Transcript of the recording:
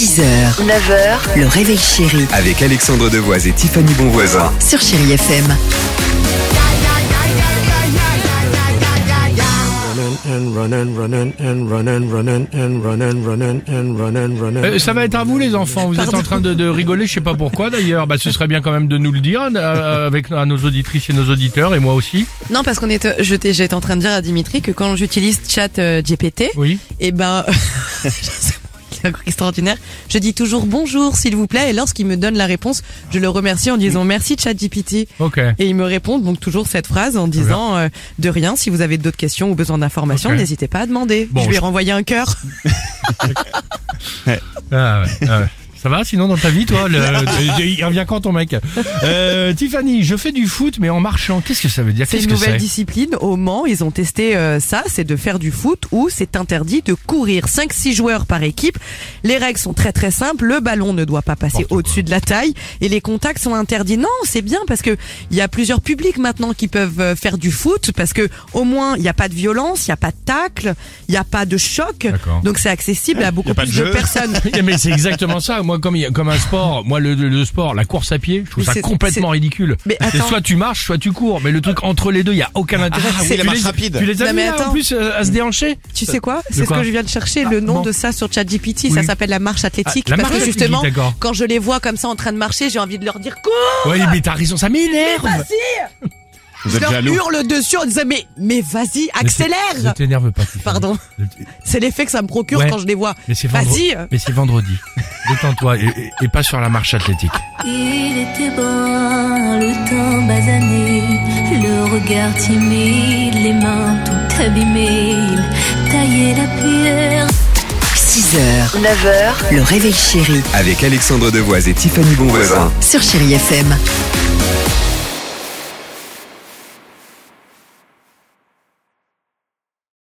6h, 9h, le réveil chéri Avec Alexandre Devoise et Tiffany Bonvoisin. sur Chérie FM. and running, running, and running, running, and running, running, and running, running. Euh, ça va être à vous les enfants, vous êtes en train de, de rigoler, je sais pas pourquoi d'ailleurs, bah, ce serait bien quand même de nous le dire euh, avec à nos auditrices et nos auditeurs et moi aussi. Non, parce qu'on est, j'étais en train de dire à Dimitri que quand j'utilise chat euh, GPT, Oui. et ben, c'est extraordinaire. Je dis toujours bonjour, s'il vous plaît, et lorsqu'il me donne la réponse, je le remercie en disant merci chat GPT. Ok. Et il me répond donc toujours cette phrase en disant euh, de rien. Si vous avez d'autres questions ou besoin d'informations, n'hésitez pas à demander. Bon, je lui ai je- renvoyé un cœur. Ah ouais, ah ouais. Ça va sinon dans ta vie toi le, Il revient quand ton mec? Euh, Tiffany, je fais du foot mais en marchant. Qu'est-ce que ça veut dire? C'est Qu'est-ce une nouvelle c'est? discipline. Au Mans, ils ont testé euh, ça, c'est de faire du foot où c'est interdit de courir 5-6 joueurs par équipe. Les règles sont très très simples. Le ballon ne doit pas passer au-dessus de la taille et les contacts sont interdits. Non, c'est bien parce que il y a plusieurs publics maintenant qui peuvent euh, faire du foot parce que au moins il n'y a pas de violence, il n'y a pas de tacle, il n'y a pas de choc. D'accord. Donc c'est accessible à beaucoup plus de personnes. mais c'est exactement ça. Moi, comme comme un sport, moi le, sport, la course à pied, je trouve ça complètement ridicule. Mais C'est soit tu marches, soit tu cours. Mais le truc entre les deux, il y a aucun intérêt. Ah oui, la marche les- rapide. Tu les as mis en plus euh, à se déhancher Tu sais quoi C'est ce que je viens de chercher, le nom bon. de ça sur ChatGPT. Ça s'appelle la marche athlétique. Ah, la parce marche que justement, quand je les vois comme ça en train de marcher, j'ai envie de leur dire cours. Oui, mais t'as raison, ça m'énerve. Vous Je êtes leur jaloux. hurle dessus en disant mais mais vas-y Ne accélère. t'énerve pas. Tiffany. Pardon. Ne- C'est l'effet que ça me procure Ouais. quand je les vois. Mais c'est vendredi. Vas-y. Mais c'est vendredi. Détends-toi et, et- et pas sur la marche athlétique. Il était brun, le teint basané, le regard timide, les mains tout abîmées. Il taillait la pierre. 6h, 9h, le réveil chéri Avec Alexandre Devoise et Tiffany Bonvoisin. sur Chérie FM.